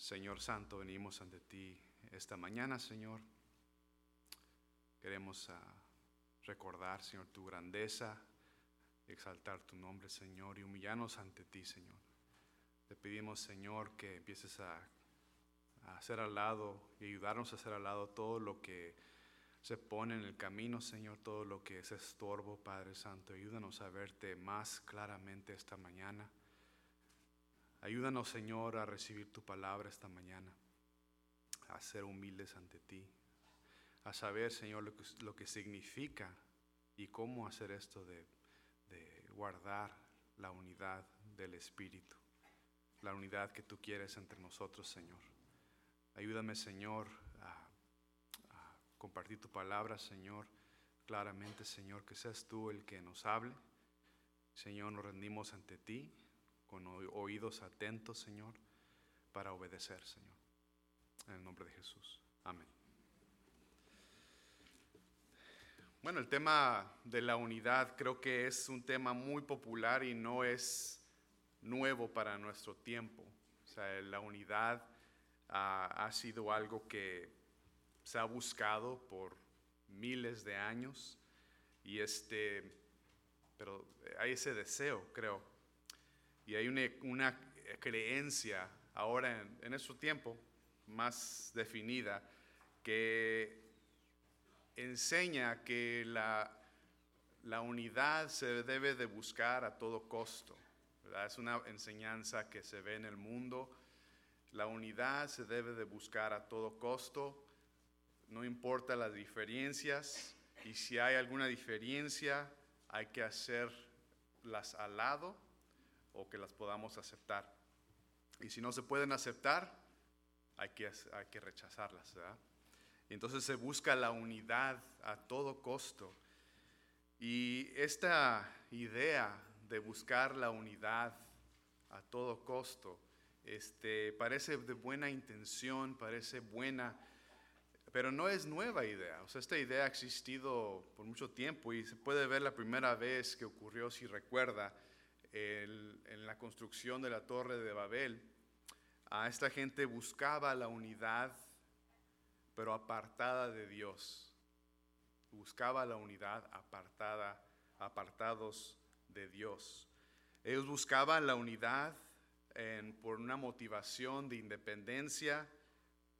Señor Santo, venimos ante ti esta mañana, Señor. Queremos ah, recordar, Señor, tu grandeza, exaltar tu nombre, Señor, y humillarnos ante ti, Señor. Te pedimos, Señor, que empieces a, a hacer al lado y ayudarnos a hacer al lado todo lo que se pone en el camino, Señor, todo lo que es estorbo, Padre Santo. Ayúdanos a verte más claramente esta mañana. Ayúdanos, Señor, a recibir tu palabra esta mañana, a ser humildes ante ti, a saber, Señor, lo que, significa y cómo hacer esto de, de guardar la unidad del Espíritu, la unidad que tú quieres entre nosotros, Señor. Ayúdame, Señor, a, a compartir tu palabra, Señor, claramente, Señor, que seas tú el que nos hable. Señor, nos rendimos ante ti con oídos atentos, Señor, para obedecer, Señor. En el nombre de Jesús. Amén. Bueno, el tema de la unidad creo que es un tema muy popular y no es nuevo para nuestro tiempo. O sea, la unidad uh, ha sido algo que se ha buscado por miles de años y este, pero hay ese deseo, creo. Y hay una, una creencia ahora en, en nuestro tiempo más definida que enseña que la, la, unidad se debe de buscar a todo costo. ¿verdad? Es una enseñanza que se ve en el mundo. La unidad se debe de buscar a todo costo, no importa las diferencias, y si hay alguna diferencia, hay que hacerlas al lado o que las podamos aceptar. Y si no se pueden aceptar, hay que, hay que rechazarlas. ¿verdad? Entonces se busca la unidad a todo costo. Y esta idea de buscar la unidad a todo costo este, parece de buena intención, parece buena, pero no es nueva idea. O sea, esta idea ha existido por mucho tiempo y se puede ver la primera vez que ocurrió, si recuerda, en la construcción de la torre de Babel. A esta gente buscaba la unidad pero apartada de Dios. Buscaba la unidad apartada, apartados de Dios. Ellos buscaban la unidad por una motivación de independencia,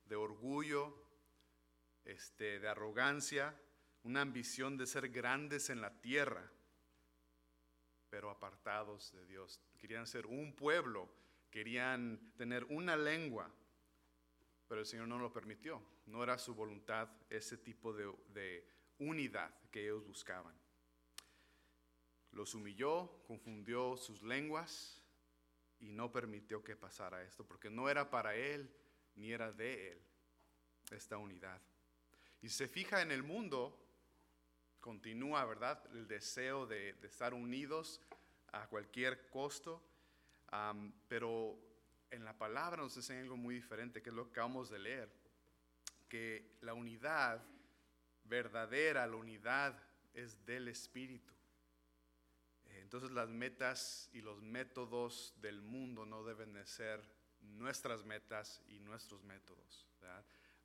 de orgullo, este, de arrogancia, una ambición de ser grandes en la tierra, pero apartados de Dios. Querían ser un pueblo, querían tener una lengua, pero el Señor no lo permitió. No era su voluntad ese tipo de, de unidad que ellos buscaban. Los humilló, confundió sus lenguas y no permitió que pasara esto, porque no era para él ni era de él esta unidad. Y se fija en el mundo, continúa, ¿verdad? El deseo de, estar unidos a cualquier costo, pero en la palabra nos enseña algo muy diferente, que es lo que acabamos de leer, que la unidad verdadera, la unidad es del Espíritu. Entonces las metas y los métodos del mundo no deben de ser nuestras metas y nuestros métodos.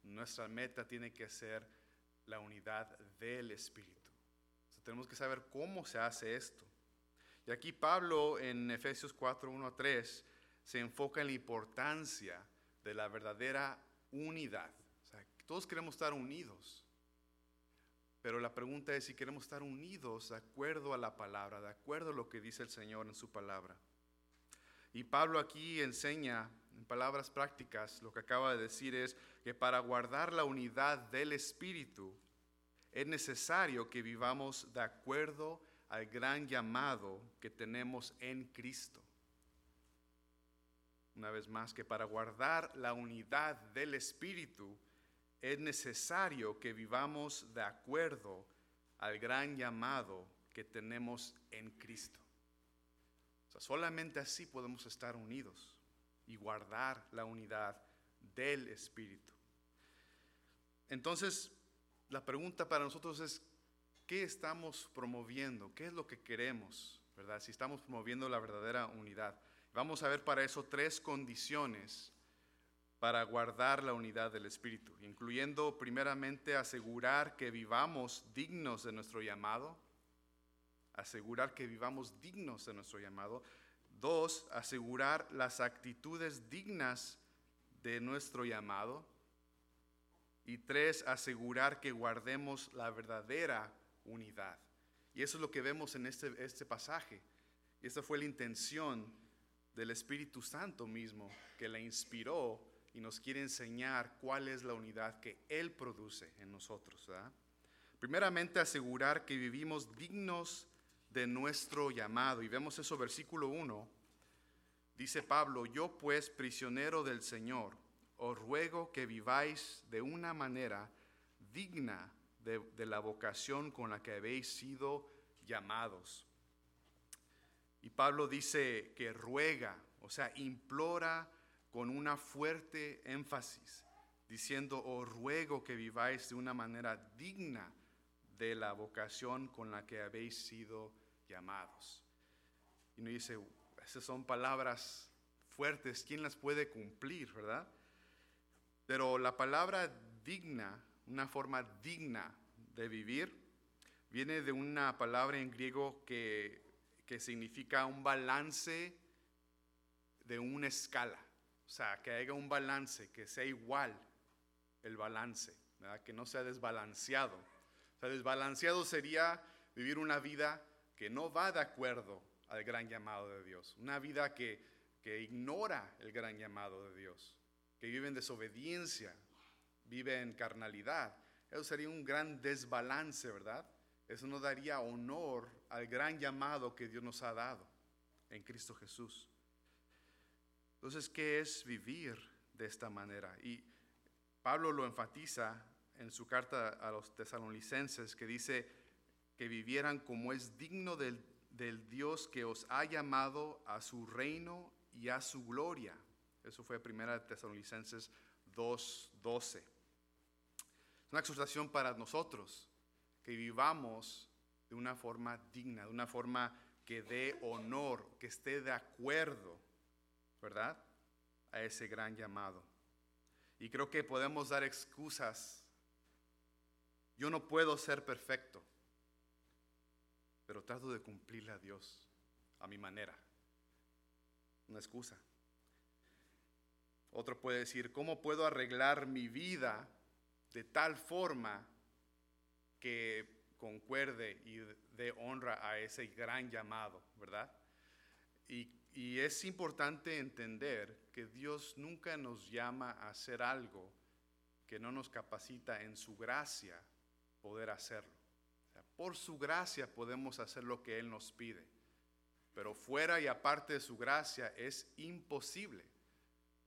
Nuestra meta tiene que ser la unidad del Espíritu. Tenemos que saber cómo se hace esto. Y aquí Pablo en Efesios 4, 1 a 3 se enfoca en la importancia de la verdadera unidad. Todos queremos estar unidos, pero la pregunta es si queremos estar unidos de acuerdo a la palabra, de acuerdo a lo que dice el Señor en su palabra. Y Pablo aquí enseña en palabras prácticas, lo que acaba de decir es que para guardar la unidad del Espíritu es necesario que vivamos de acuerdo al gran llamado que tenemos en Cristo una vez más, que para guardar la unidad del Espíritu es necesario que vivamos de acuerdo al gran llamado que tenemos en Cristo. O sea, solamente así podemos estar unidos y guardar la unidad del Espíritu. Entonces, la pregunta para nosotros es, ¿qué estamos promoviendo? ¿Qué es lo que queremos? ¿Verdad? Si estamos promoviendo la verdadera unidad. Vamos a ver para eso tres condiciones para guardar la unidad del Espíritu, incluyendo primeramente asegurar que vivamos dignos de nuestro llamado, asegurar que vivamos dignos de nuestro llamado. Dos, asegurar las actitudes dignas de nuestro llamado. Y tres, asegurar que guardemos la verdadera unidad. Y eso es lo que vemos en este, este pasaje. Y esta fue la intención del Espíritu Santo mismo, que la inspiró y nos quiere enseñar cuál es la unidad que Él produce en nosotros. Primeramente, asegurar que vivimos dignos de nuestro llamado. Y vemos eso, versículo 1. Dice Pablo, yo pues, prisionero del Señor, os ruego que viváis de una manera digna de, la vocación con la que habéis sido llamados. Y Pablo dice que ruega, o sea, implora con una fuerte énfasis, diciendo, os ruego que viváis de una manera digna de la vocación con la que habéis sido llamados. Y nos dice, esas son palabras fuertes, ¿quién las puede cumplir, verdad? Pero la palabra digna, una forma digna de vivir, viene de una palabra en griego que, que significa un balance de una escala. O sea, que haya un balance, que sea igual el balance, ¿verdad? que no sea desbalanceado. O sea, desbalanceado sería vivir una vida que no va de acuerdo al gran llamado de Dios, una vida que, que ignora el gran llamado de Dios, que vive en desobediencia, vive en carnalidad. Eso sería un gran desbalance, ¿verdad? Eso no daría honor al gran llamado que Dios nos ha dado en Cristo Jesús. Entonces, ¿qué es vivir de esta manera? Y Pablo lo enfatiza en su carta a los tesalonicenses, que dice, que vivieran como es digno del, Dios que os ha llamado a su reino y a su gloria. Eso fue 1 Tesalonicenses 2.12. Es una exhortación para nosotros, que vivamos de una forma digna, de una forma que dé honor, que esté de acuerdo, ¿verdad? A ese gran llamado. Y creo que podemos dar excusas. Yo no puedo ser perfecto pero trato de cumplirle a Dios a mi manera. Una excusa. Otro puede decir, ¿cómo puedo arreglar mi vida de tal forma que concuerde y dé honra a ese gran llamado, verdad? Y, y es importante entender que Dios nunca nos llama a hacer algo que no nos capacita en su gracia poder hacerlo. Por su gracia podemos hacer lo que Él nos pide, pero fuera y aparte de su gracia es imposible.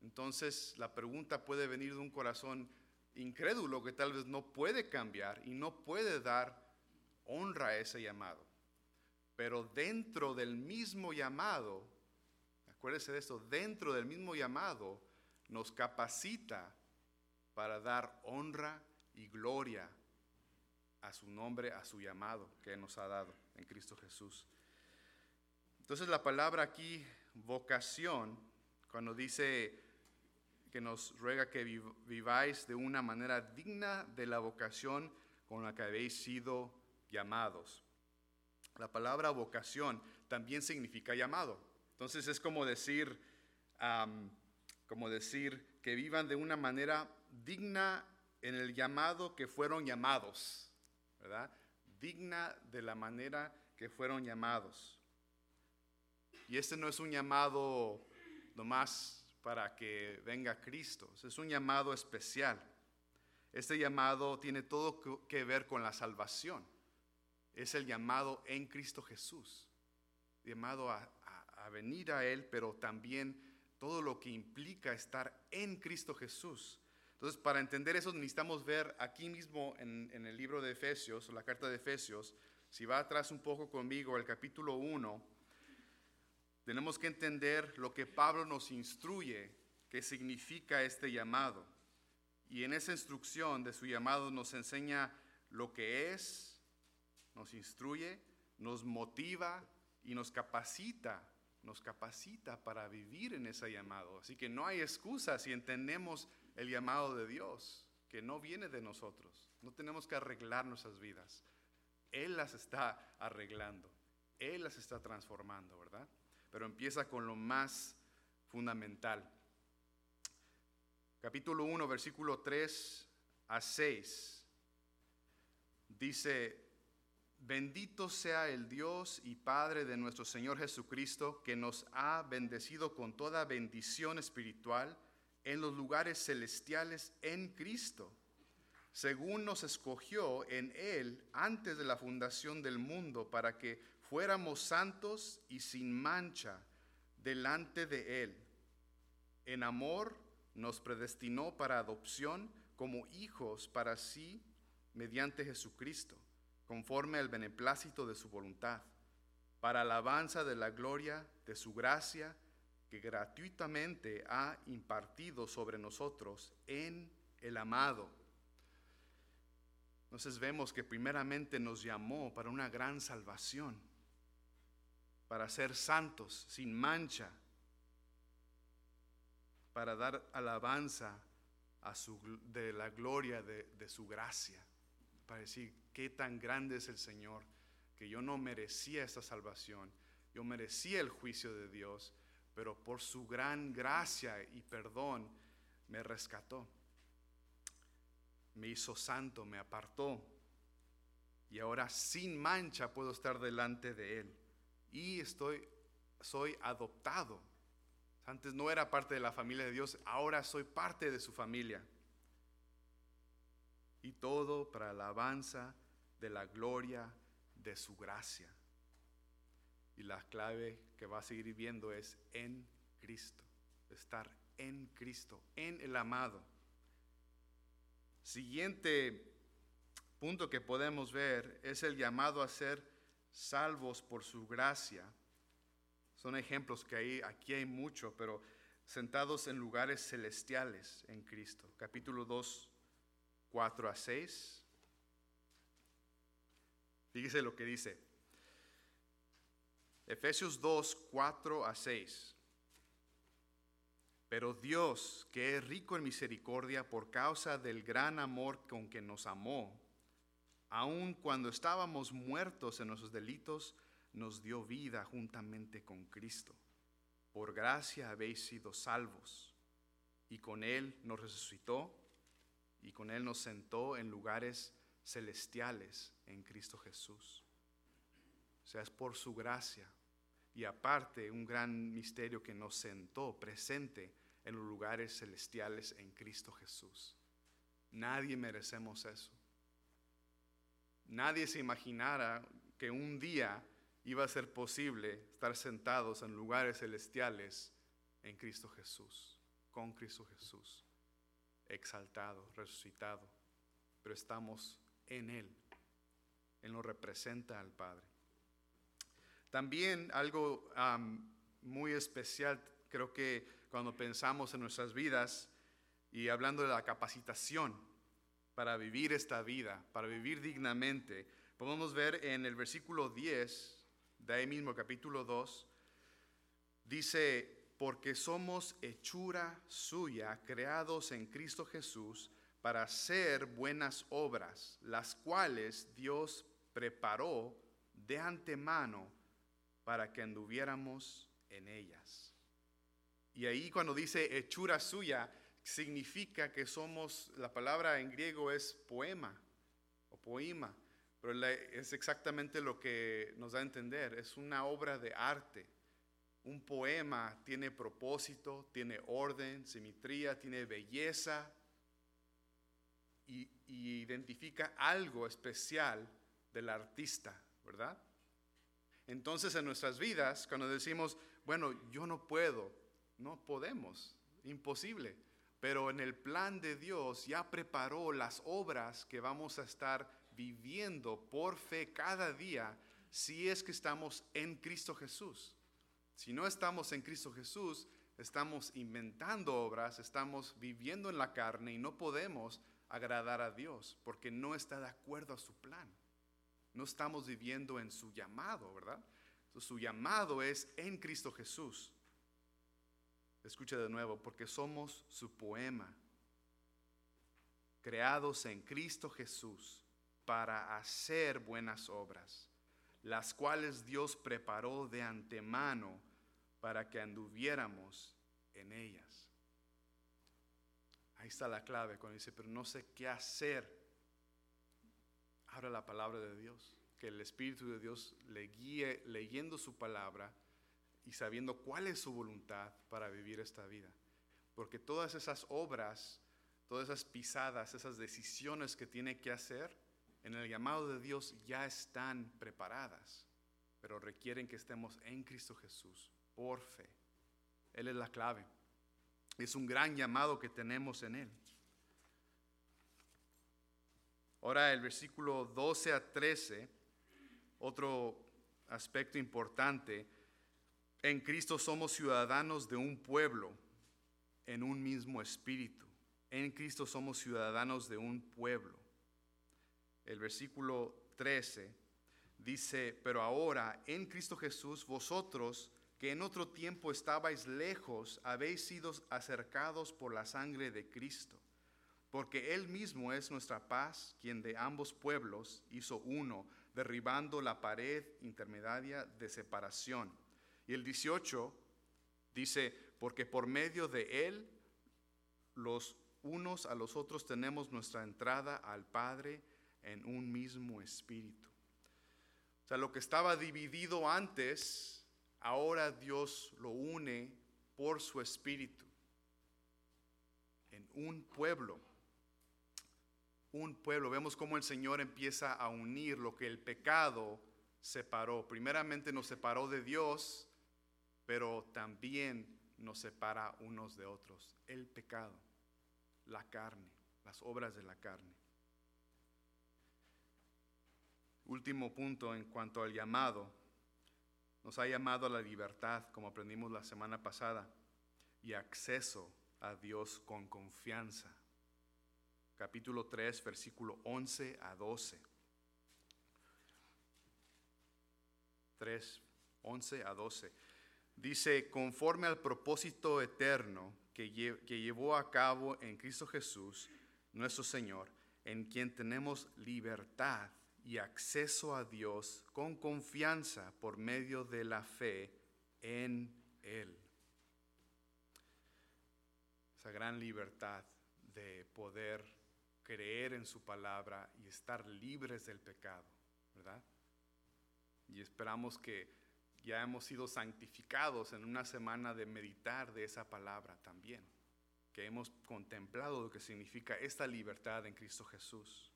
Entonces la pregunta puede venir de un corazón incrédulo que tal vez no puede cambiar y no puede dar honra a ese llamado. Pero dentro del mismo llamado, acuérdese de esto, dentro del mismo llamado nos capacita para dar honra y gloria a su nombre, a su llamado que nos ha dado en Cristo Jesús. Entonces la palabra aquí, vocación, cuando dice que nos ruega que viváis de una manera digna de la vocación con la que habéis sido llamados. La palabra vocación también significa llamado. Entonces es como decir, como decir que vivan de una manera digna en el llamado que fueron llamados. ¿verdad? Digna de la manera que fueron llamados. Y este no es un llamado nomás para que venga Cristo, es un llamado especial. Este llamado tiene todo que ver con la salvación. Es el llamado en Cristo Jesús, llamado a, venir a Él, pero también todo lo que implica estar en Cristo Jesús. Entonces, para entender eso necesitamos ver aquí mismo en, el libro de Efesios, la carta de Efesios, si va atrás un poco conmigo, el capítulo 1, tenemos que entender lo que Pablo nos instruye, qué significa este llamado. Y en esa instrucción de su llamado nos enseña lo que es, nos instruye, nos motiva y nos capacita nos capacita para vivir en ese llamado. Así que no hay excusa si entendemos el llamado de Dios, que no viene de nosotros. No tenemos que arreglar nuestras vidas. Él las está arreglando. Él las está transformando, ¿verdad? Pero empieza con lo más fundamental. Capítulo 1, versículo 3 a 6. Dice, Bendito sea el Dios y Padre de nuestro Señor Jesucristo, que nos ha bendecido con toda bendición espiritual en los lugares celestiales en Cristo, según nos escogió en Él antes de la fundación del mundo, para que fuéramos santos y sin mancha delante de Él. En amor nos predestinó para adopción como hijos para sí mediante Jesucristo conforme al beneplácito de su voluntad, para alabanza de la gloria de su gracia que gratuitamente ha impartido sobre nosotros en el amado. Entonces vemos que primeramente nos llamó para una gran salvación, para ser santos, sin mancha, para dar alabanza a su, de la gloria de, de su gracia, para decir, qué tan grande es el Señor, que yo no merecía esta salvación, yo merecía el juicio de Dios, pero por su gran gracia y perdón me rescató, me hizo santo, me apartó, y ahora sin mancha puedo estar delante de Él. Y estoy, soy adoptado. Antes no era parte de la familia de Dios, ahora soy parte de su familia. Y todo para alabanza de la gloria de su gracia. Y la clave que va a seguir viendo es en Cristo, estar en Cristo, en el amado. Siguiente punto que podemos ver es el llamado a ser salvos por su gracia. Son ejemplos que hay, aquí hay mucho, pero sentados en lugares celestiales en Cristo. Capítulo 2, 4 a 6. Fíjese lo que dice. Efesios 2, 4 a 6. Pero Dios, que es rico en misericordia por causa del gran amor con que nos amó, aun cuando estábamos muertos en nuestros delitos, nos dio vida juntamente con Cristo. Por gracia habéis sido salvos, y con Él nos resucitó, y con Él nos sentó en lugares celestiales en Cristo Jesús. O sea, es por su gracia. Y aparte, un gran misterio que nos sentó presente en los lugares celestiales en Cristo Jesús. Nadie merecemos eso. Nadie se imaginara que un día iba a ser posible estar sentados en lugares celestiales en Cristo Jesús, con Cristo Jesús, exaltado, resucitado, pero estamos en Él. Él nos representa al Padre. También algo muy especial, creo que cuando pensamos en nuestras vidas y hablando de la capacitación para vivir esta vida, para vivir dignamente, podemos ver en el versículo 10 de ahí mismo, capítulo 2, dice, porque somos hechura suya, creados en Cristo Jesús, para hacer buenas obras, las cuales Dios preparó de antemano para que anduviéramos en ellas. Y ahí cuando dice hechura suya, significa que somos, la palabra en griego es poema o poema, pero es exactamente lo que nos da a entender, es una obra de arte. Un poema tiene propósito, tiene orden, simetría, tiene belleza, y, identifica algo especial del artista, ¿verdad? Entonces en nuestras vidas, cuando decimos, bueno, yo no puedo, no podemos, imposible, pero en el plan de Dios ya preparó las obras que vamos a estar viviendo por fe cada día si es que estamos en Cristo Jesús. Si no estamos en Cristo Jesús, estamos inventando obras, estamos viviendo en la carne y no podemos agradar a Dios, porque no está de acuerdo a su plan. No estamos viviendo en su llamado, ¿verdad? Su llamado es en Cristo Jesús. Escucha de nuevo, porque somos su poema, creados en Cristo Jesús para hacer buenas obras, las cuales Dios preparó de antemano para que anduviéramos en ellas. Ahí está la clave cuando dice, pero no sé qué hacer. Ahora la palabra de Dios, que el Espíritu de Dios le guíe leyendo su palabra y sabiendo cuál es su voluntad para vivir esta vida. Porque todas esas obras, todas esas pisadas, esas decisiones que tiene que hacer en el llamado de Dios ya están preparadas, pero requieren que estemos en Cristo Jesús por fe. Él es la clave. Es un gran llamado que tenemos en Él. Ahora el versículo 12 a 13, otro aspecto importante en Cristo somos ciudadanos de un pueblo en un mismo espíritu. En Cristo somos ciudadanos de un pueblo. El versículo 13 dice, pero ahora en Cristo Jesús vosotros que en otro tiempo estabais lejos, habéis sido acercados por la sangre de Cristo, porque Él mismo es nuestra paz, quien de ambos pueblos hizo uno, derribando la pared intermedia de separación y el 18 dice, porque por medio de Él los unos a los otros tenemos nuestra entrada al Padre en un mismo espíritu. O sea, lo que estaba dividido antes, ahora Dios lo une por su espíritu en un pueblo. Un pueblo. Vemos cómo el Señor empieza a unir lo que el pecado separó. Primeramente nos separó de Dios pero también nos separa unos de otros. El pecado, la carne, las obras de la carne. Último punto en cuanto al llamado. Nos ha llamado a la libertad, como aprendimos la semana pasada, y acceso a Dios con confianza. Capítulo 3, versículo 11 a 12. 3, 11 a 12 dice, conforme al propósito eterno que, llevó a cabo en Cristo Jesús, nuestro Señor, en quien tenemos libertad y acceso a Dios con confianza por medio de la fe en Él. Esa gran libertad de poder creer en su palabra y estar libres del pecado, ¿verdad? Y esperamos que ya hemos sido santificados en una semana de meditar de esa palabra también, que hemos contemplado lo que significa esta libertad en Cristo Jesús.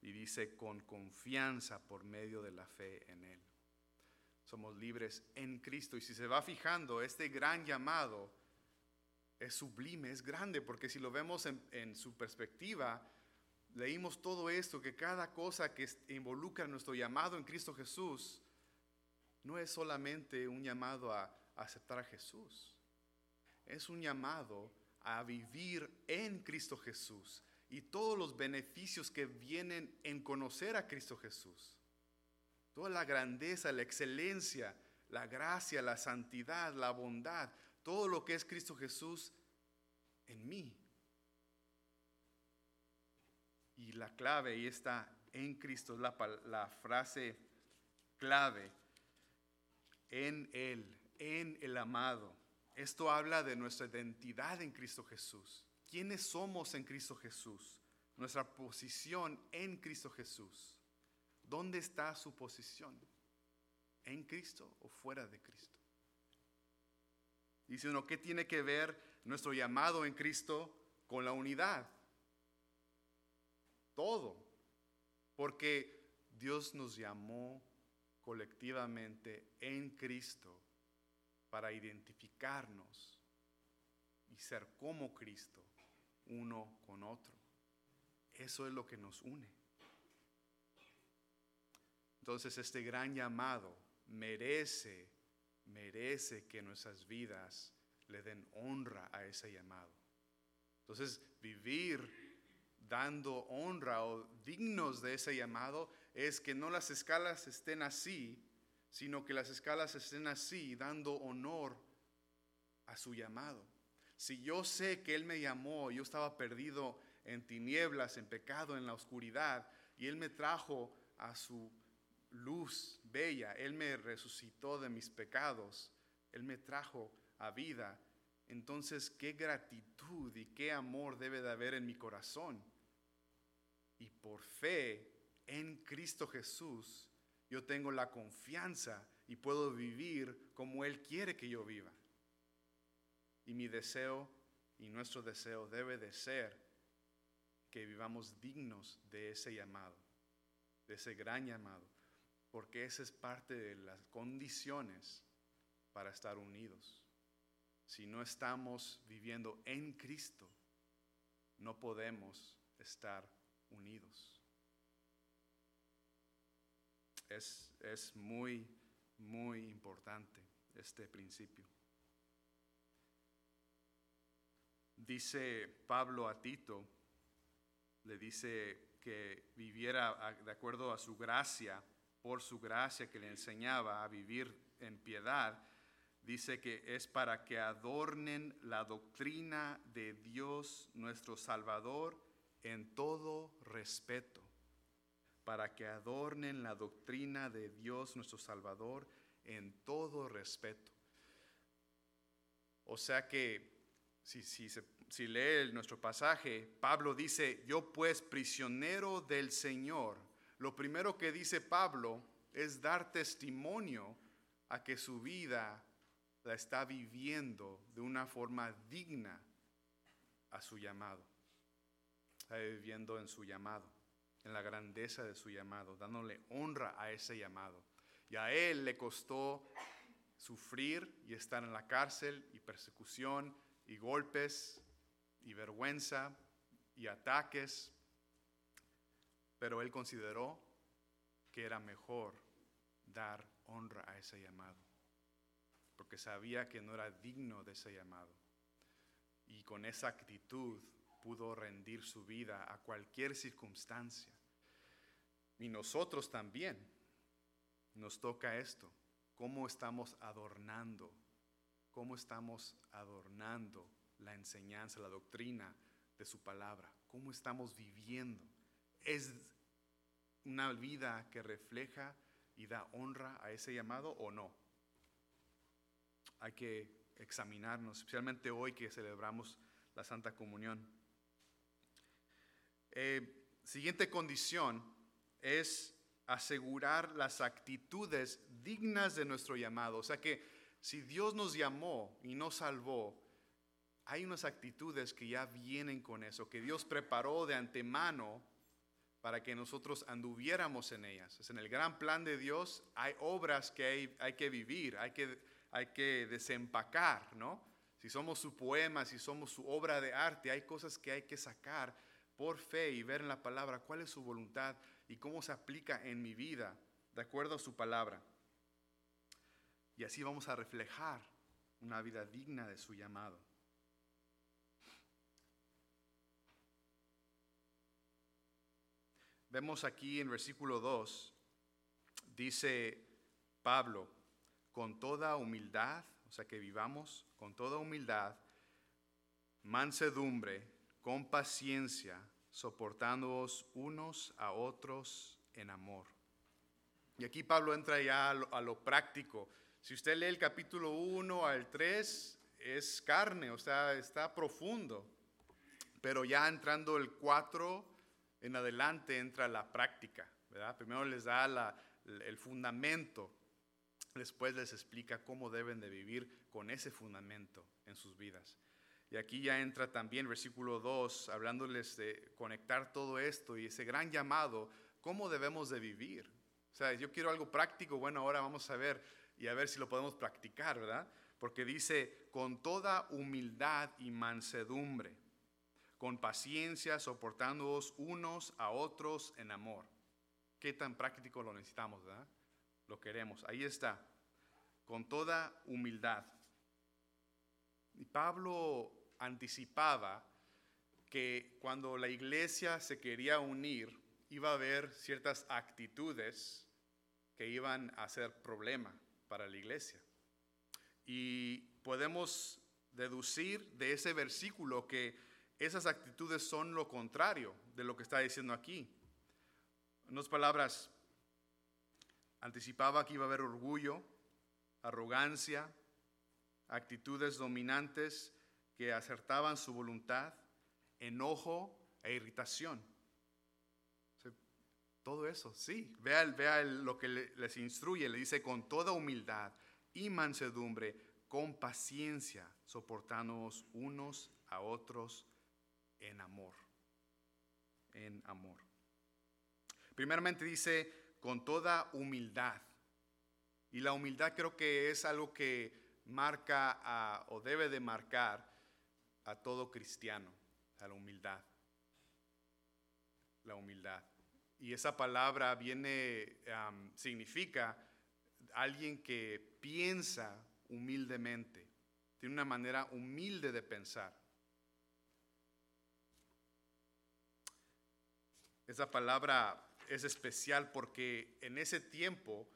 Y dice, con confianza por medio de la fe en Él. Somos libres en Cristo. Y si se va fijando, este gran llamado es sublime, es grande, porque si lo vemos en, su perspectiva, leímos todo esto, que cada cosa que involucra nuestro llamado en Cristo Jesús, no es solamente un llamado a aceptar a Jesús, es un llamado a vivir en Cristo Jesús y todos los beneficios que vienen en conocer a Cristo Jesús. Toda la grandeza, la excelencia, la gracia, la santidad, la bondad, todo lo que es Cristo Jesús en mí. Y la clave, y está en Cristo, la, la frase clave en Él, en el amado. Esto habla de nuestra identidad en Cristo Jesús. ¿Quiénes somos en Cristo Jesús? Nuestra posición en Cristo Jesús. ¿Dónde está su posición? ¿En Cristo o fuera de Cristo? Dice uno, ¿qué tiene que ver nuestro llamado en Cristo con la unidad? Todo. Porque Dios nos llamó colectivamente en Cristo para identificarnos y ser como Cristo uno con otro. Eso es lo que nos une. Entonces este gran llamado merece, merece que nuestras vidas le den honra a ese llamado. Entonces vivir dando honra o dignos de ese llamado es que no las escalas estén así, sino que las escalas estén así, dando honor a su llamado. Si yo sé que Él me llamó, yo estaba perdido en tinieblas, en pecado, en la oscuridad, y Él me trajo a su luz bella, Él me resucitó de mis pecados, Él me trajo a vida, entonces qué gratitud y qué amor debe de haber en mi corazón. Y por fe en Cristo Jesús, yo tengo la confianza y puedo vivir como Él quiere que yo viva. Y mi deseo y nuestro deseo debe de ser que vivamos dignos de ese llamado, de ese gran llamado, porque esa es parte de las condiciones para estar unidos. Si no estamos viviendo en Cristo, no podemos estar unidos. Es, es muy, muy importante este principio. Dice Pablo a Tito, le dice que viviera de acuerdo a su gracia, por su gracia que le enseñaba a vivir en piedad, dice que es para que adornen la doctrina de Dios nuestro Salvador en todo respeto, para que adornen la doctrina de Dios nuestro Salvador en todo respeto. O sea que si, si, si lee nuestro pasaje, Pablo dice, yo pues prisionero del Señor, lo primero que dice Pablo es dar testimonio a que su vida la está viviendo de una forma digna a su llamado. Está viviendo en su llamado, en la grandeza de su llamado, dándole honra a ese llamado. Y a él le costó sufrir y estar en la cárcel y persecución y golpes y vergüenza y ataques, pero él consideró que era mejor dar honra a ese llamado porque sabía que no era digno de ese llamado. Y con esa actitud pudo rendir su vida a cualquier circunstancia. Y nosotros también nos toca esto, cómo estamos adornando, cómo estamos adornando la enseñanza, la doctrina de su palabra, cómo estamos viviendo. ¿Es una vida que refleja y da honra a ese llamado o no? hay que examinarnos, especialmente hoy que celebramos la Santa Comunión. Eh, siguiente condición es asegurar las actitudes dignas de nuestro llamado. O sea que si Dios nos llamó y nos salvó, hay unas actitudes que ya vienen con eso, que Dios preparó de antemano para que nosotros anduviéramos en ellas. Es en el gran plan de Dios hay obras que hay, hay que vivir, hay que hay que desempacar, ¿no? Si somos su poema, si somos su obra de arte, hay cosas que hay que sacar por fe y ver en la palabra cuál es su voluntad y cómo se aplica en mi vida de acuerdo a su palabra. Y así vamos a reflejar una vida digna de su llamado. Vemos aquí en versículo 2, dice Pablo, con toda humildad, o sea, que vivamos con toda humildad, mansedumbre, con paciencia, soportándoos unos a otros en amor. Y aquí Pablo entra ya a lo, práctico. Si usted lee el capítulo 1 al 3, es carne, o sea, está profundo. Pero ya entrando el 4 en adelante entra la práctica, ¿verdad? Primero les da el fundamento Después les explica cómo deben de vivir con ese fundamento en sus vidas. Y aquí ya entra también versículo 2, hablándoles de conectar todo esto y ese gran llamado, cómo debemos de vivir. O sea, yo quiero algo práctico, bueno, ahora vamos a ver y a ver si lo podemos practicar, ¿verdad? Porque dice, con toda humildad y mansedumbre, con paciencia, soportándoos unos a otros en amor. ¿Qué tan práctico lo necesitamos, verdad? lo queremos. Ahí está, con toda humildad. Y Pablo anticipaba que cuando la iglesia se quería unir, iba a haber ciertas actitudes que iban a ser problema para la iglesia. Y podemos deducir de ese versículo que esas actitudes son lo contrario de lo que está diciendo aquí. En palabras, anticipaba que iba a haber orgullo, arrogancia, actitudes dominantes que acertaban su voluntad, enojo e irritación. Todo eso, sí. Vea, vea lo que les instruye. Le dice con toda humildad y mansedumbre, con paciencia, soportándonos unos a otros en amor. En amor. Primeramente dice con toda humildad. Y la humildad creo que es algo que marca o debe de marcar a todo cristiano, a la humildad. La humildad. Y esa palabra viene, significa alguien que piensa humildemente, tiene una manera humilde de pensar. Esa palabra es especial porque en ese tiempo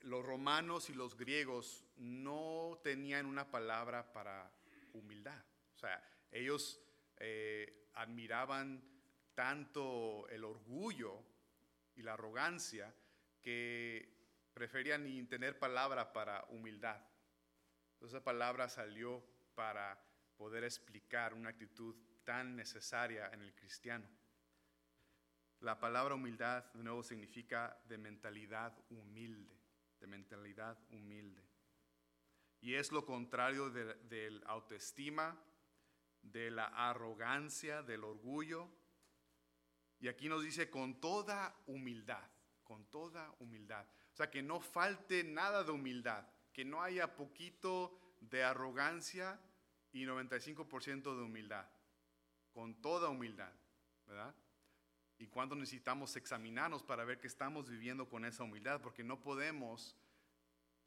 los romanos y los griegos no tenían una palabra para humildad. O sea, ellos eh, admiraban tanto el orgullo y la arrogancia que preferían ni tener palabra para humildad. Entonces esa palabra salió para poder explicar una actitud tan necesaria en el cristiano. La palabra humildad de nuevo significa de mentalidad humilde, de mentalidad humilde. Y es lo contrario del autoestima, de la arrogancia, del orgullo. Y aquí nos dice con toda humildad, con toda humildad. O sea, que no falte nada de humildad, que no haya poquito de arrogancia y 95% de humildad, con toda humildad, ¿verdad? Y cuando necesitamos examinarnos para ver que estamos viviendo con esa humildad, porque no podemos,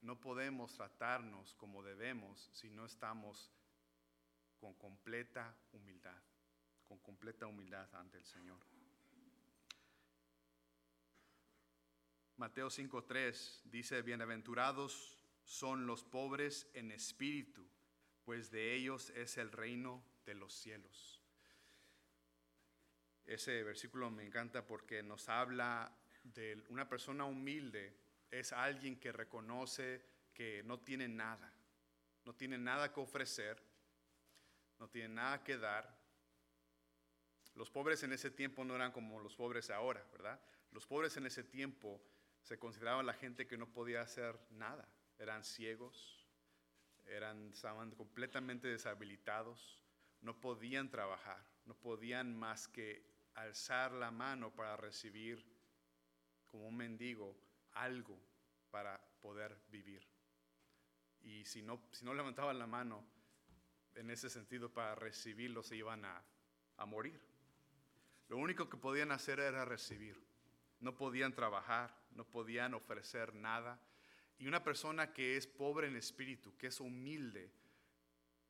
no podemos tratarnos como debemos si no estamos con completa humildad, con completa humildad ante el Señor. Mateo 5.3 dice, bienaventurados son los pobres en espíritu, pues de ellos es el reino de los cielos. Ese versículo me encanta porque nos habla de una persona humilde, es alguien que reconoce que no tiene nada, no tiene nada que ofrecer, no tiene nada que dar. Los pobres en ese tiempo no eran como los pobres ahora, ¿verdad? Los pobres en ese tiempo se consideraban la gente que no podía hacer nada, eran ciegos, eran, estaban completamente deshabilitados, no podían trabajar, no podían más que alzar la mano para recibir como un mendigo algo para poder vivir. Y si no, si no levantaban la mano en ese sentido para recibirlo, se iban a, a morir. Lo único que podían hacer era recibir. No podían trabajar, no podían ofrecer nada. Y una persona que es pobre en espíritu, que es humilde,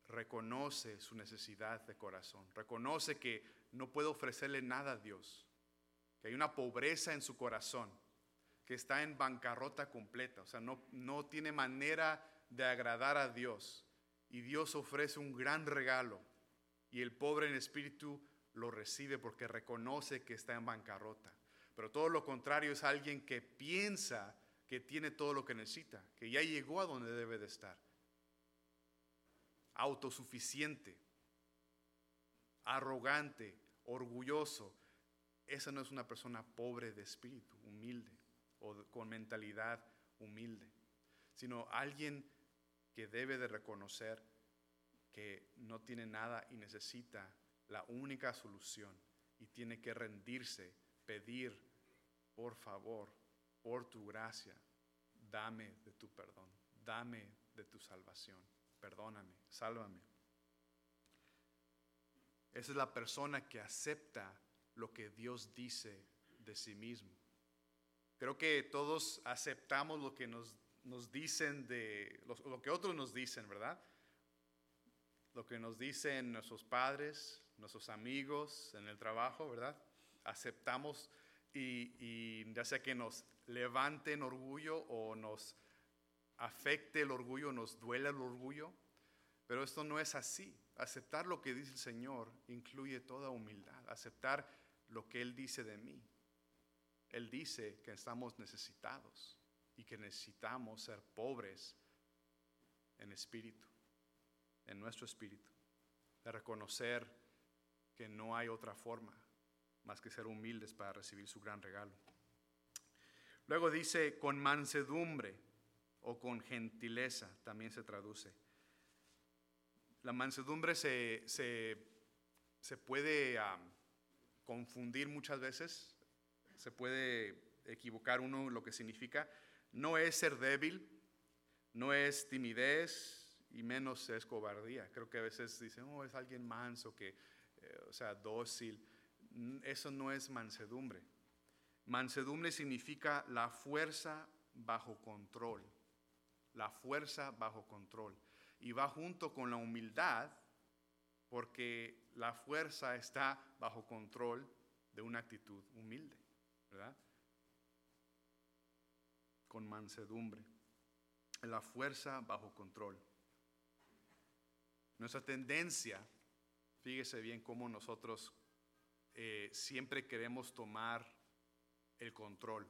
reconoce su necesidad de corazón, reconoce que no puede ofrecerle nada a Dios, que hay una pobreza en su corazón, que está en bancarrota completa, o sea, no, no tiene manera de agradar a Dios. Y Dios ofrece un gran regalo y el pobre en espíritu lo recibe porque reconoce que está en bancarrota. Pero todo lo contrario es alguien que piensa que tiene todo lo que necesita, que ya llegó a donde debe de estar. Autosuficiente arrogante, orgulloso. Esa no es una persona pobre de espíritu, humilde o con mentalidad humilde, sino alguien que debe de reconocer que no tiene nada y necesita la única solución y tiene que rendirse, pedir, por favor, por tu gracia, dame de tu perdón, dame de tu salvación, perdóname, sálvame. Esa es la persona que acepta lo que Dios dice de sí mismo. Creo que todos aceptamos lo que nos, dicen de lo, que otros nos dicen, ¿verdad? Lo que nos dicen nuestros padres, nuestros amigos en el trabajo, ¿verdad? Aceptamos y, ya sea que nos levante en orgullo o nos afecte el orgullo, nos duele el orgullo, pero esto no es así. Aceptar lo que dice el Señor incluye toda humildad, aceptar lo que Él dice de mí. Él dice que estamos necesitados y que necesitamos ser pobres en espíritu, en nuestro espíritu, de reconocer que no hay otra forma más que ser humildes para recibir su gran regalo. Luego dice con mansedumbre o con gentileza, también se traduce. La mansedumbre se, se, puede confundir muchas veces, se puede equivocar uno lo que significa. No es ser débil, no es timidez y menos es cobardía. Creo que a veces dicen, oh, es alguien manso, que, eh, o sea, dócil. Eso no es mansedumbre. Mansedumbre significa la fuerza bajo control. La fuerza bajo control. Y va junto con la humildad porque la fuerza está bajo control de una actitud humilde, ¿verdad? Con mansedumbre. La fuerza bajo control. Nuestra tendencia, fíjese bien cómo nosotros eh, siempre queremos tomar el control.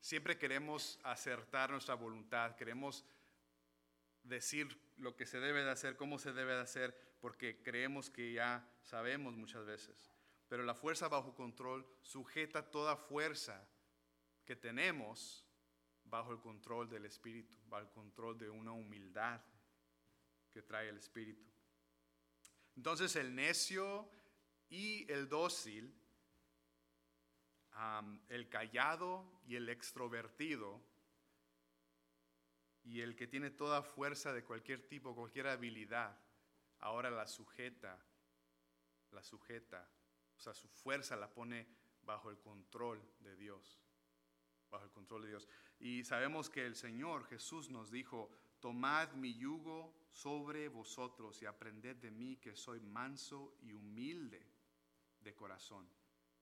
Siempre queremos acertar nuestra voluntad, queremos decir lo que se debe de hacer, cómo se debe de hacer, porque creemos que ya sabemos muchas veces. Pero la fuerza bajo control sujeta toda fuerza que tenemos bajo el control del Espíritu, bajo el control de una humildad que trae el Espíritu. Entonces el necio y el dócil el callado y el extrovertido y el que tiene toda fuerza de cualquier tipo, cualquier habilidad, ahora la sujeta, la sujeta, o sea, su fuerza la pone bajo el control de Dios, bajo el control de Dios. Y sabemos que el Señor Jesús nos dijo, tomad mi yugo sobre vosotros y aprended de mí que soy manso y humilde de corazón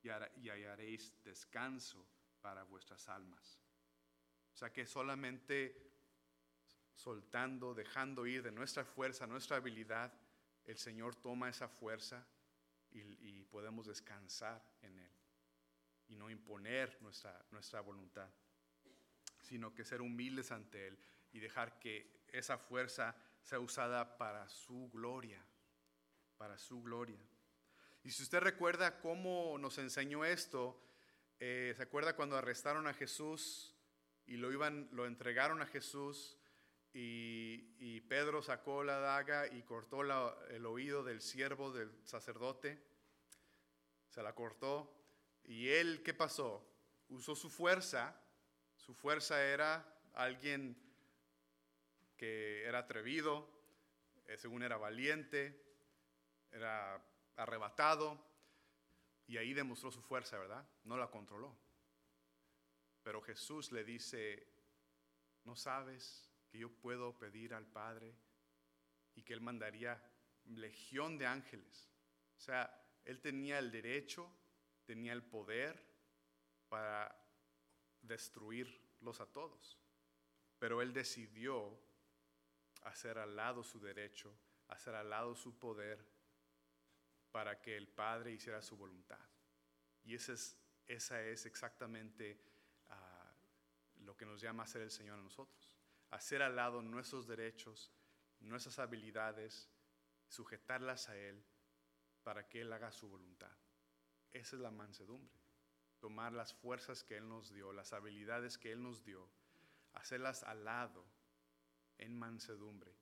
y hallaréis descanso para vuestras almas. O sea que solamente soltando, dejando ir de nuestra fuerza, nuestra habilidad, el Señor toma esa fuerza y, podemos descansar en Él. Y no imponer nuestra, nuestra voluntad, sino que ser humildes ante Él y dejar que esa fuerza sea usada para su gloria, para su gloria. Y si usted recuerda cómo nos enseñó esto, eh, ¿se acuerda cuando arrestaron a Jesús y lo, iban, lo entregaron a Jesús y, Pedro sacó la daga y cortó el oído del siervo del sacerdote? Se la cortó. ¿Y él qué pasó? Usó su fuerza. Su fuerza era alguien que era atrevido, eh, según era valiente, era arrebatado, y ahí demostró su fuerza, ¿verdad? No la controló. Pero Jesús le dice, ¿no sabes que yo puedo pedir al Padre y que Él mandaría legión de ángeles? O sea, Él tenía el derecho, tenía el poder para destruirlos a todos. Pero Él decidió hacer al lado su derecho, hacer al lado su poder para que el Padre hiciera su voluntad. Y esa es, exactamente ah, lo que nos llama a hacer el Señor a nosotros. Hacer al lado nuestros derechos, nuestras habilidades, sujetarlas a Él para que Él haga su voluntad. Esa es la mansedumbre. Tomar las fuerzas que Él nos dio, las habilidades que Él nos dio, hacerlas al lado en mansedumbre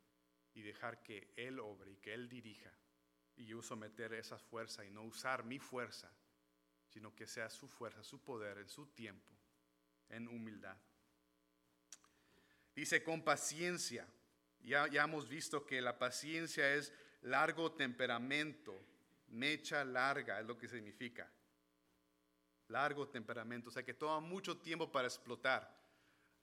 y dejar que Él obre y que Él dirija y yo someter esa fuerza y no usar mi fuerza, sino que sea su fuerza, su poder en su tiempo, en humildad. Dice con paciencia. Ya, ya hemos visto que la paciencia es largo temperamento, mecha larga, es lo que significa. Largo temperamento, o sea que toma mucho tiempo para explotar.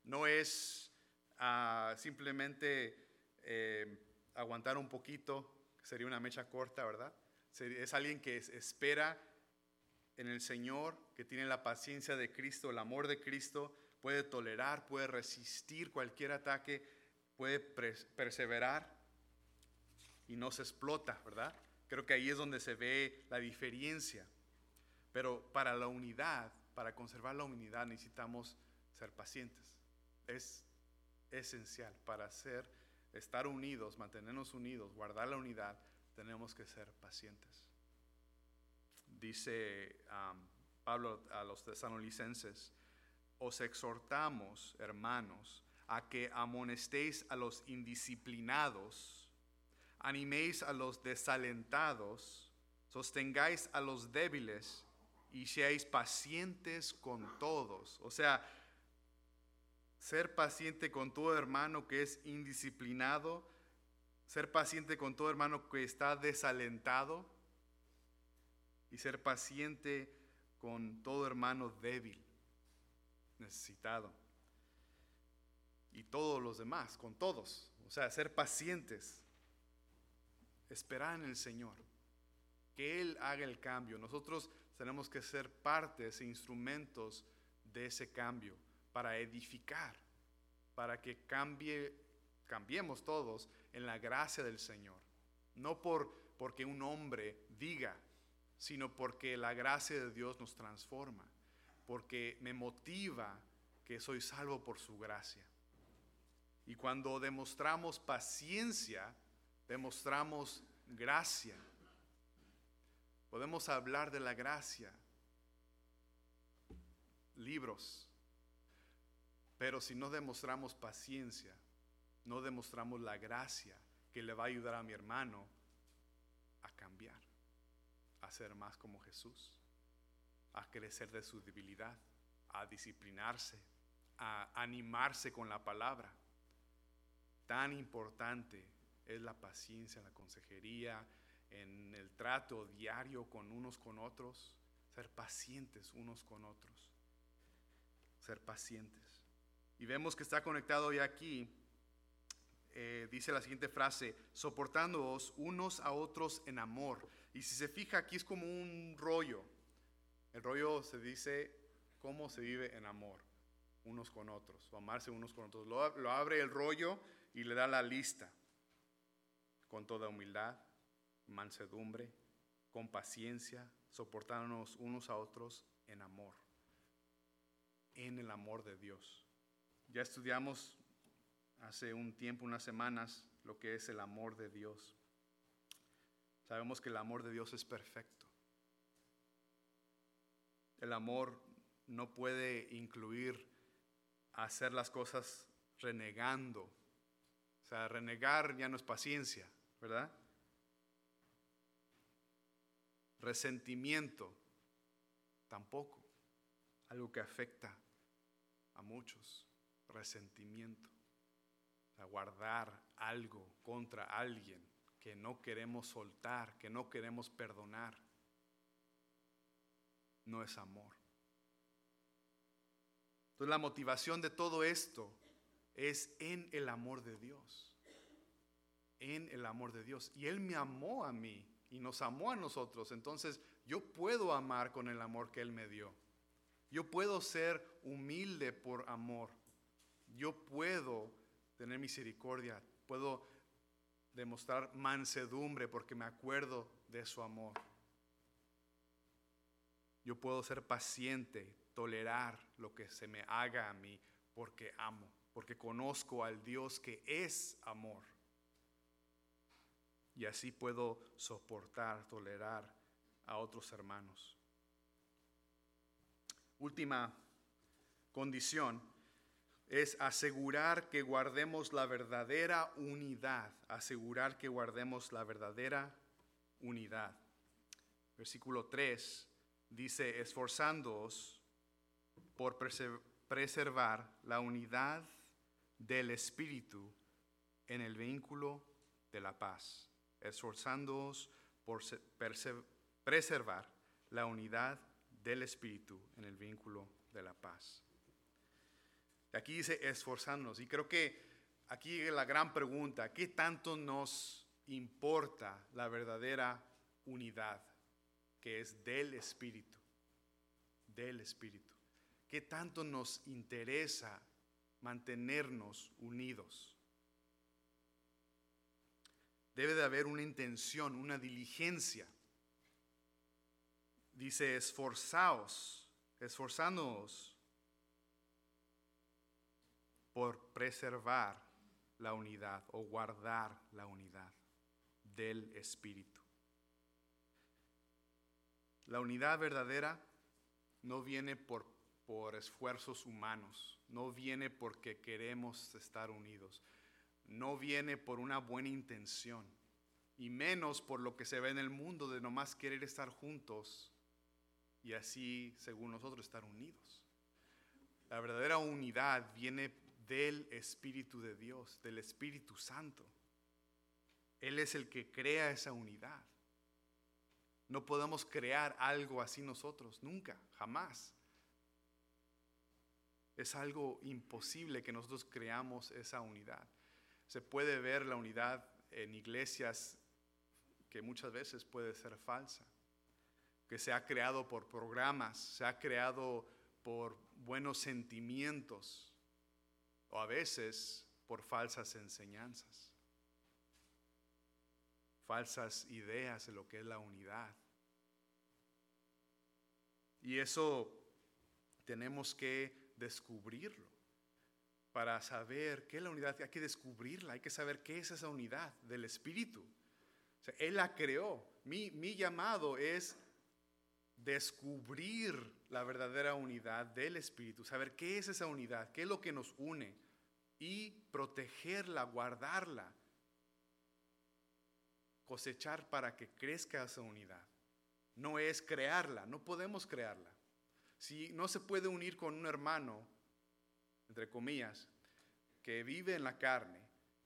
No es ah, simplemente eh, aguantar un poquito sería una mecha corta, ¿verdad? Es alguien que espera en el Señor, que tiene la paciencia de Cristo, el amor de Cristo, puede tolerar, puede resistir cualquier ataque, puede perseverar y no se explota, ¿verdad? Creo que ahí es donde se ve la diferencia. Pero para la unidad, para conservar la unidad necesitamos ser pacientes. Es esencial para ser, estar unidos, mantenernos unidos, guardar la unidad, tenemos que ser pacientes. Dice um, Pablo a los tesanolicenses, os exhortamos, hermanos, a que amonestéis a los indisciplinados, animéis a los desalentados, sostengáis a los débiles y seáis pacientes con todos. O sea, ser paciente con todo hermano que es indisciplinado, ser paciente con todo hermano que está desalentado y ser paciente con todo hermano débil, necesitado. Y todos los demás, con todos. O sea, ser pacientes, esperar en el Señor, que Él haga el cambio. Nosotros tenemos que ser partes e instrumentos de ese cambio para edificar, para que cambie, cambiemos todos en la gracia del Señor. No por, porque un hombre diga, sino porque la gracia de Dios nos transforma, porque me motiva que soy salvo por su gracia. Y cuando demostramos paciencia, demostramos gracia. Podemos hablar de la gracia, libros, pero si no demostramos paciencia, no demostramos la gracia que le va a ayudar a mi hermano a cambiar, a ser más como Jesús, a crecer de su debilidad, a disciplinarse, a animarse con la palabra. Tan importante es la paciencia en la consejería, en el trato diario con unos con otros, ser pacientes unos con otros, ser pacientes. Y vemos que está conectado ya aquí, eh, dice la siguiente frase, soportándoos unos a otros en amor. Y si se fija, aquí es como un rollo. El rollo se dice cómo se vive en amor unos con otros, o amarse unos con otros. lo abre el rollo y le da la lista, con toda humildad, mansedumbre, con paciencia, soportándonos unos a otros en amor, en el amor de Dios. Ya estudiamos hace un tiempo, unas semanas, lo que es el amor de Dios. Sabemos que el amor de Dios es perfecto. El amor no puede incluir hacer las cosas renegando. O sea, renegar ya no es paciencia, ¿verdad? Resentimiento, tampoco. Algo que afecta a muchos resentimiento, a guardar algo contra alguien que no queremos soltar, que no queremos perdonar, no es amor. Entonces la motivación de todo esto es en el amor de Dios, en el amor de Dios. Y Él me amó a mí y nos amó a nosotros, entonces yo puedo amar con el amor que Él me dio. Yo puedo ser humilde por amor yo puedo tener misericordia, puedo demostrar mansedumbre porque me acuerdo de su amor. Yo puedo ser paciente, tolerar lo que se me haga a mí porque amo, porque conozco al Dios que es amor. Y así puedo soportar, tolerar a otros hermanos. Última condición es asegurar que guardemos la verdadera unidad, asegurar que guardemos la verdadera unidad. Versículo 3 dice, esforzándoos por preservar la unidad del Espíritu en el vínculo de la paz, esforzándoos por preservar la unidad del Espíritu en el vínculo de la paz. Aquí dice esforzarnos. Y creo que aquí la gran pregunta, ¿qué tanto nos importa la verdadera unidad que es del Espíritu? del Espíritu. ¿Qué tanto nos interesa mantenernos unidos? Debe de haber una intención, una diligencia. Dice, esforzaos, esforzándoos por preservar la unidad o guardar la unidad del Espíritu. La unidad verdadera no viene por, por esfuerzos humanos, no viene porque queremos estar unidos, no viene por una buena intención, y menos por lo que se ve en el mundo de nomás querer estar juntos y así, según nosotros, estar unidos. La verdadera unidad viene del Espíritu de Dios, del Espíritu Santo. Él es el que crea esa unidad. No podemos crear algo así nosotros, nunca, jamás. Es algo imposible que nosotros creamos esa unidad. Se puede ver la unidad en iglesias que muchas veces puede ser falsa, que se ha creado por programas, se ha creado por buenos sentimientos o a veces por falsas enseñanzas falsas ideas de lo que es la unidad. Y eso tenemos que descubrirlo. Para saber qué es la unidad, hay que descubrirla, hay que saber qué es esa unidad del Espíritu. él la creó. Mi, mi llamado es descubrir la verdadera unidad del Espíritu, saber qué es esa unidad, qué es lo que nos une y protegerla, guardarla cosechar para que crezca esa unidad. No es crearla, no podemos crearla. Si no se puede unir con un hermano, entre comillas, que vive en la carne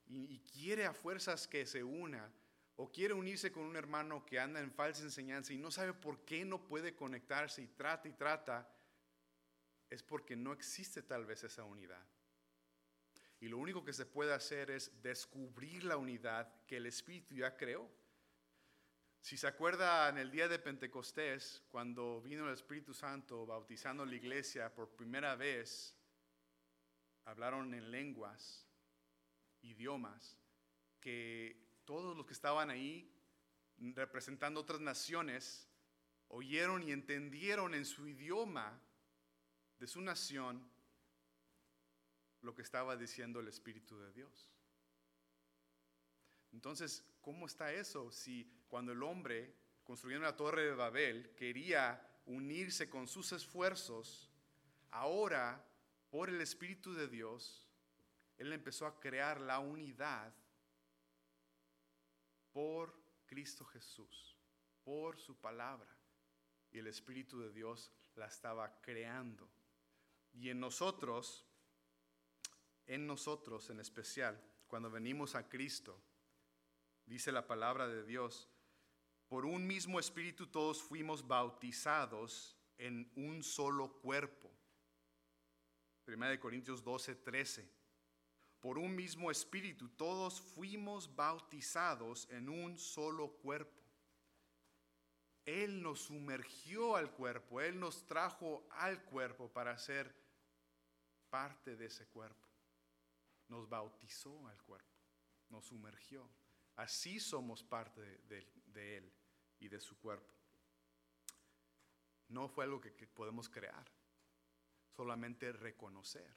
y, quiere a fuerzas que se una, o quiere unirse con un hermano que anda en falsa enseñanza y no sabe por qué no puede conectarse y trata y trata, es porque no existe tal vez esa unidad. Y lo único que se puede hacer es descubrir la unidad que el Espíritu ya creó. Si se acuerda en el día de Pentecostés, cuando vino el Espíritu Santo bautizando la iglesia por primera vez, hablaron en lenguas, idiomas, que todos los que estaban ahí representando otras naciones oyeron y entendieron en su idioma de su nación lo que estaba diciendo el Espíritu de Dios. Entonces, ¿cómo está eso si cuando el hombre, construyendo la torre de Babel, quería unirse con sus esfuerzos, ahora, por el Espíritu de Dios, Él empezó a crear la unidad por Cristo Jesús, por su palabra. Y el Espíritu de Dios la estaba creando. Y en nosotros, en nosotros en especial, cuando venimos a Cristo, dice la palabra de Dios, por un mismo espíritu todos fuimos bautizados en un solo cuerpo. Primera de Corintios 12, 13. Por un mismo espíritu todos fuimos bautizados en un solo cuerpo. Él nos sumergió al cuerpo, Él nos trajo al cuerpo para ser parte de ese cuerpo nos bautizó al cuerpo, nos sumergió. Así somos parte de, Él y de su cuerpo. No fue algo que, que podemos crear, solamente reconocer.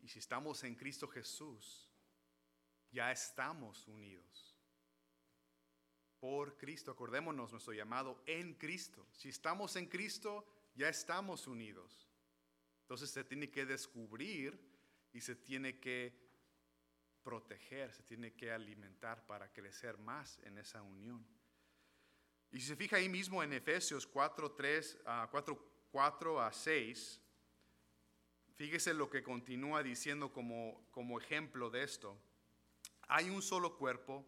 Y si estamos en Cristo Jesús, ya estamos unidos. Por Cristo, acordémonos nuestro llamado en Cristo. Si estamos en Cristo, ya estamos unidos. Entonces se tiene que descubrir y se tiene que proteger, se tiene que alimentar para crecer más en esa unión. Y si se fija ahí mismo en Efesios 4, 3, 4, a 6, fíjese lo que continúa diciendo como, como ejemplo de esto. Hay un solo cuerpo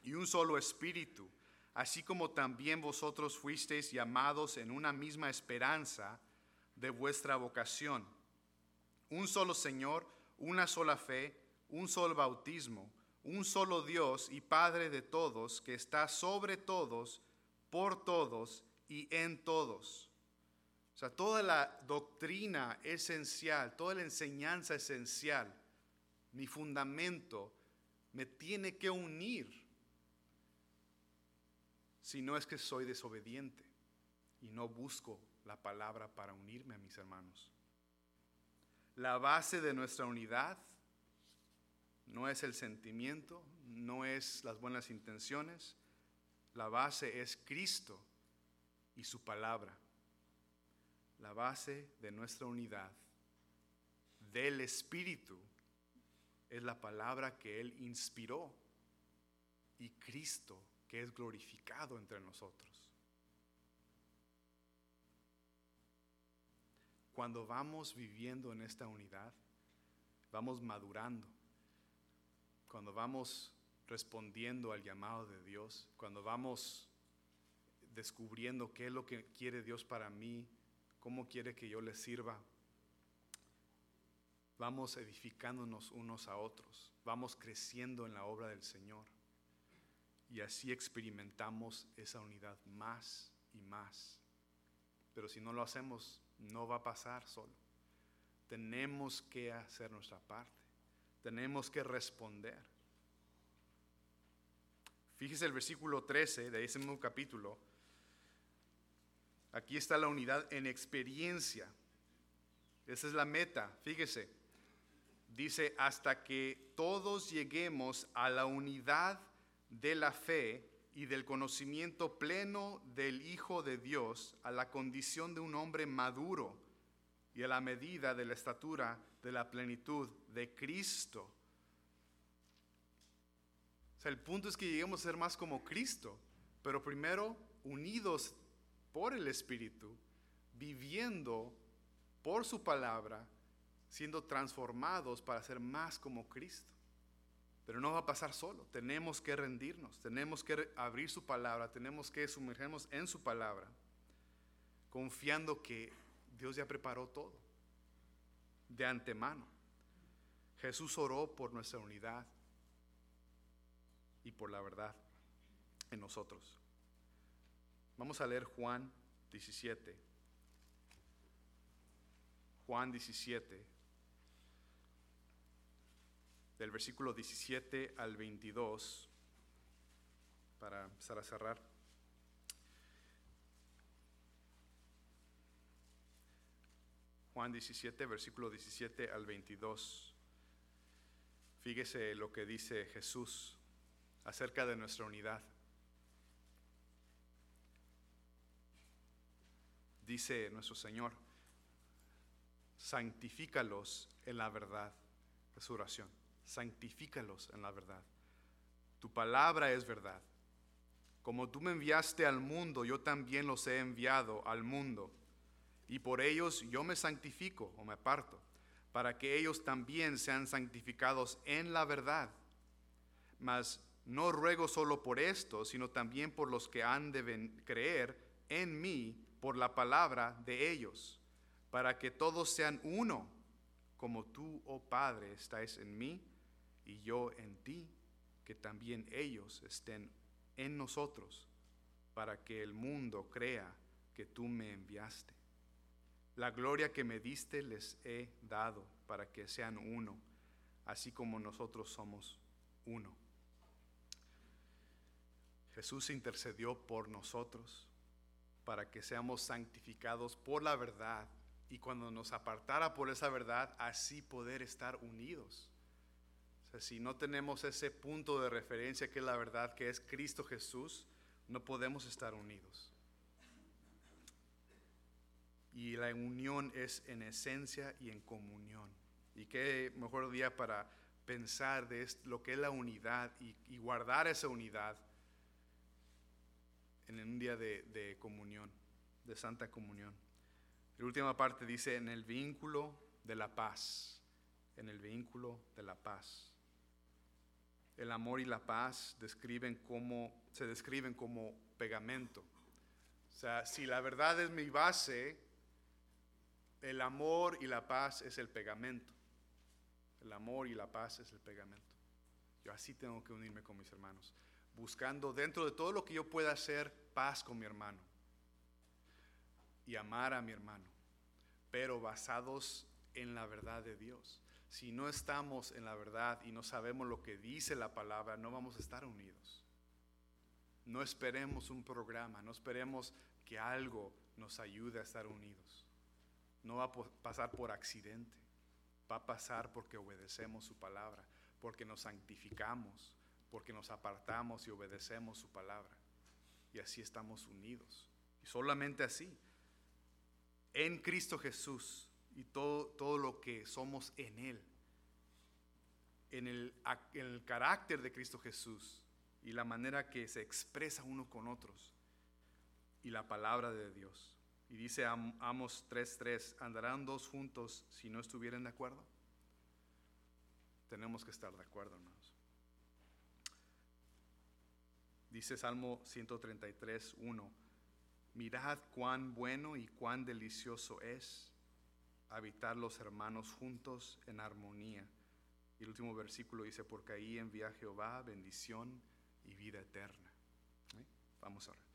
y un solo espíritu, así como también vosotros fuisteis llamados en una misma esperanza de vuestra vocación un solo Señor, una sola fe, un solo bautismo, un solo Dios y Padre de todos, que está sobre todos, por todos y en todos. O sea, toda la doctrina esencial, toda la enseñanza esencial, mi fundamento, me tiene que unir. Si no es que soy desobediente y no busco la palabra para unirme a mis hermanos. La base de nuestra unidad no es el sentimiento, no es las buenas intenciones, la base es Cristo y su palabra. La base de nuestra unidad del Espíritu es la palabra que Él inspiró y Cristo que es glorificado entre nosotros. Cuando vamos viviendo en esta unidad, vamos madurando. Cuando vamos respondiendo al llamado de Dios, cuando vamos descubriendo qué es lo que quiere Dios para mí, cómo quiere que yo le sirva, vamos edificándonos unos a otros, vamos creciendo en la obra del Señor. Y así experimentamos esa unidad más y más. Pero si no lo hacemos, no va a pasar solo. Tenemos que hacer nuestra parte. Tenemos que responder. Fíjese el versículo 13 de ese mismo capítulo. Aquí está la unidad en experiencia. Esa es la meta. Fíjese. Dice, hasta que todos lleguemos a la unidad de la fe y del conocimiento pleno del Hijo de Dios a la condición de un hombre maduro y a la medida de la estatura de la plenitud de Cristo. O sea, el punto es que lleguemos a ser más como Cristo, pero primero unidos por el Espíritu, viviendo por su palabra, siendo transformados para ser más como Cristo. Pero no va a pasar solo. Tenemos que rendirnos, tenemos que abrir su palabra, tenemos que sumergernos en su palabra, confiando que Dios ya preparó todo de antemano. Jesús oró por nuestra unidad y por la verdad en nosotros. Vamos a leer Juan 17. Juan 17 del versículo 17 al 22, para empezar a cerrar. Juan 17, versículo 17 al 22. Fíjese lo que dice Jesús acerca de nuestra unidad. Dice nuestro Señor, santifícalos en la verdad. Es su oración santifícalos en la verdad. Tu palabra es verdad. Como tú me enviaste al mundo, yo también los he enviado al mundo. Y por ellos yo me santifico o me aparto, para que ellos también sean santificados en la verdad. Mas no ruego solo por esto, sino también por los que han de creer en mí por la palabra de ellos, para que todos sean uno, como tú, oh Padre, estáis en mí y yo en ti, que también ellos estén en nosotros, para que el mundo crea que tú me enviaste. La gloria que me diste les he dado para que sean uno, así como nosotros somos uno. Jesús intercedió por nosotros para que seamos santificados por la verdad y cuando nos apartara por esa verdad, así poder estar unidos si no tenemos ese punto de referencia que es la verdad, que es Cristo Jesús, no podemos estar unidos. Y la unión es en esencia y en comunión. Y qué mejor día para pensar de lo que es la unidad y, guardar esa unidad en un día de, de comunión, de santa comunión. La última parte dice en el vínculo de la paz, en el vínculo de la paz el amor y la paz describen como, se describen como pegamento. O sea, si la verdad es mi base, el amor y la paz es el pegamento. El amor y la paz es el pegamento. Yo así tengo que unirme con mis hermanos, buscando dentro de todo lo que yo pueda hacer paz con mi hermano. y amar a mi hermano, pero basados en la verdad de Dios. Si no estamos en la verdad y no sabemos lo que dice la palabra, no vamos a estar unidos. No esperemos un programa, no esperemos que algo nos ayude a estar unidos. No va a pasar por accidente, va a pasar porque obedecemos su palabra, porque nos santificamos, porque nos apartamos y obedecemos su palabra. Y así estamos unidos. Y solamente así, en Cristo Jesús y todo, todo lo que somos en Él, en el, en el carácter de Cristo Jesús y la manera que se expresa uno con otros y la palabra de Dios. Y dice Amos 3:3, ¿andarán dos juntos si no estuvieran de acuerdo? Tenemos que estar de acuerdo, hermanos. Dice Salmo 133, 1, mirad cuán bueno y cuán delicioso es habitar los hermanos juntos en armonía. Y el último versículo dice, porque ahí envía Jehová bendición y vida eterna. Vamos a orar.